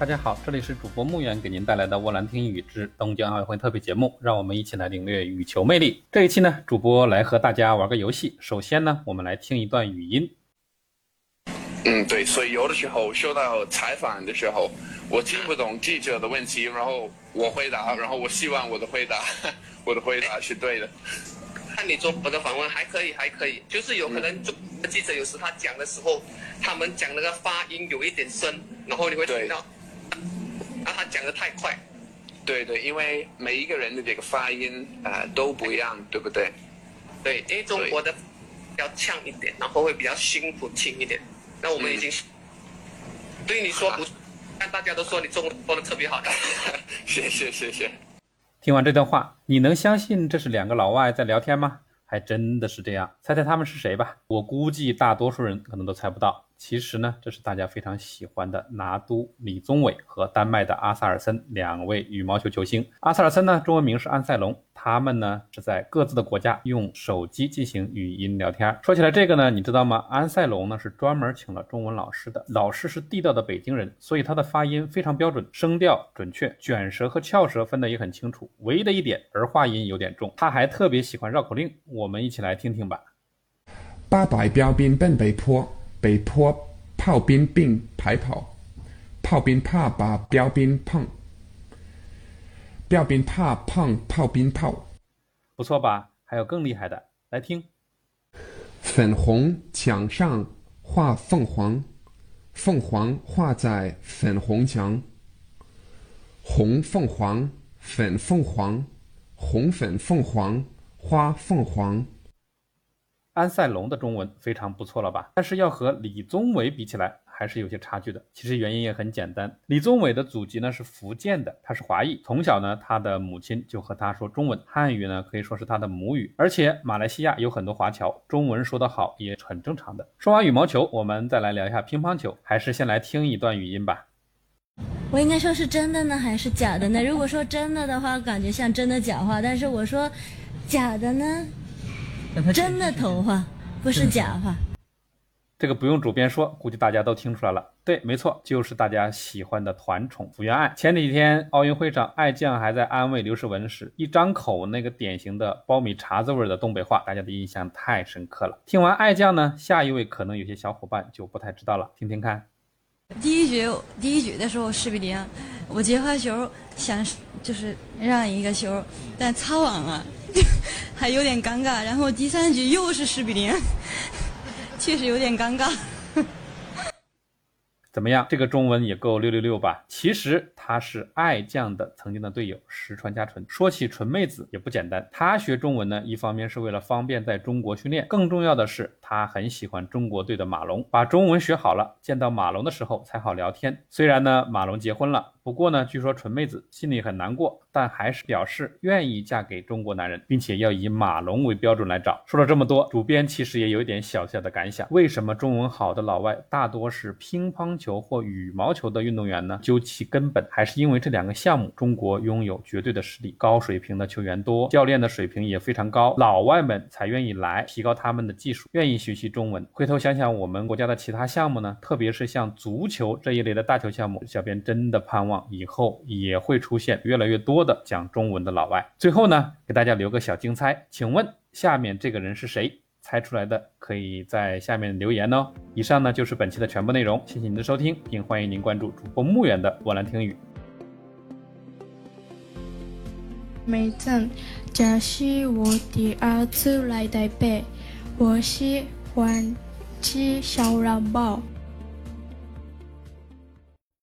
大家好，这里是主播木远给您带来的沃兰听雨之东京奥运会特别节目，让我们一起来领略羽球魅力。这一期呢，主播来和大家玩个游戏。首先呢，我们来听一段语音。嗯，对，所以有的时候受到采访的时候，我听不懂记者的问题，然后我回答，然后我希望我的回答，我的回答是对的。看你做我的访问还可以，还可以，就是有可能中记者有时他讲的时候，他们讲那个发音有一点深，然后你会听到。讲的太快。对对，因为每一个人的这个发音啊都不一样，对不对？对，因为中国的比较呛一点，然后会比较辛苦听一点。那我们已经对你说不，但大家都说你中文说的特别好。谢谢谢谢。听完这段话，你能相信这是两个老外在聊天吗？还真的是这样，猜猜他们是谁吧？我估计大多数人可能都猜不到。其实呢，这是大家非常喜欢的拿督李宗伟和丹麦的阿萨尔森两位羽毛球球星。阿萨尔森呢，中文名是安塞龙。他们呢是在各自的国家用手机进行语音聊天。说起来这个呢，你知道吗？安塞龙呢是专门请了中文老师的，老师是地道的北京人，所以他的发音非常标准，声调准确，卷舌和翘舌分得也很清楚。唯一的一点，儿化音有点重。他还特别喜欢绕口令，我们一起来听听吧。八百标兵奔北坡，北坡炮兵并排跑，炮兵怕把标兵碰。标兵怕碰炮兵炮，不错吧？还有更厉害的，来听。粉红墙上画凤凰，凤凰画在粉红墙。红凤凰，粉凤凰，红粉凤凰花凤凰。安塞龙的中文非常不错了吧？但是要和李宗伟比起来。还是有些差距的。其实原因也很简单，李宗伟的祖籍呢是福建的，他是华裔。从小呢，他的母亲就和他说中文，汉语呢可以说是他的母语。而且马来西亚有很多华侨，中文说得好也很正常的。说完羽毛球，我们再来聊一下乒乓球。还是先来听一段语音吧。我应该说是真的呢，还是假的呢？如果说真的的话，感觉像真的假话；但是我说假的呢，真的头发不是假话。这个不用主编说，估计大家都听出来了。对，没错，就是大家喜欢的团宠福原爱。前几天奥运会上，爱将还在安慰刘诗雯时，一张口那个典型的苞米碴子味的东北话，大家的印象太深刻了。听完爱将呢，下一位可能有些小伙伴就不太知道了，听听看。第一局，第一局的时候四比零，我接发球想就是让一个球，但擦网了，还有点尴尬。然后第三局又是十比零。确实有点尴尬。怎么样？这个中文也够六六六吧？其实她是爱将的曾经的队友石川佳纯。说起纯妹子也不简单，她学中文呢，一方面是为了方便在中国训练，更重要的是她很喜欢中国队的马龙，把中文学好了，见到马龙的时候才好聊天。虽然呢，马龙结婚了。不过呢，据说纯妹子心里很难过，但还是表示愿意嫁给中国男人，并且要以马龙为标准来找。说了这么多，主编其实也有一点小小的感想：为什么中文好的老外大多是乒乓球或羽毛球的运动员呢？究其根本，还是因为这两个项目中国拥有绝对的实力，高水平的球员多，教练的水平也非常高，老外们才愿意来提高他们的技术，愿意学习中文。回头想想我们国家的其他项目呢，特别是像足球这一类的大球项目，小编真的盼望。以后也会出现越来越多的讲中文的老外。最后呢，给大家留个小精猜，请问下面这个人是谁？猜出来的可以在下面留言哦。以上呢就是本期的全部内容，谢谢您的收听，并欢迎您关注主播木远的波兰听语。每次这是我第二次来台北，我喜欢吃小笼包。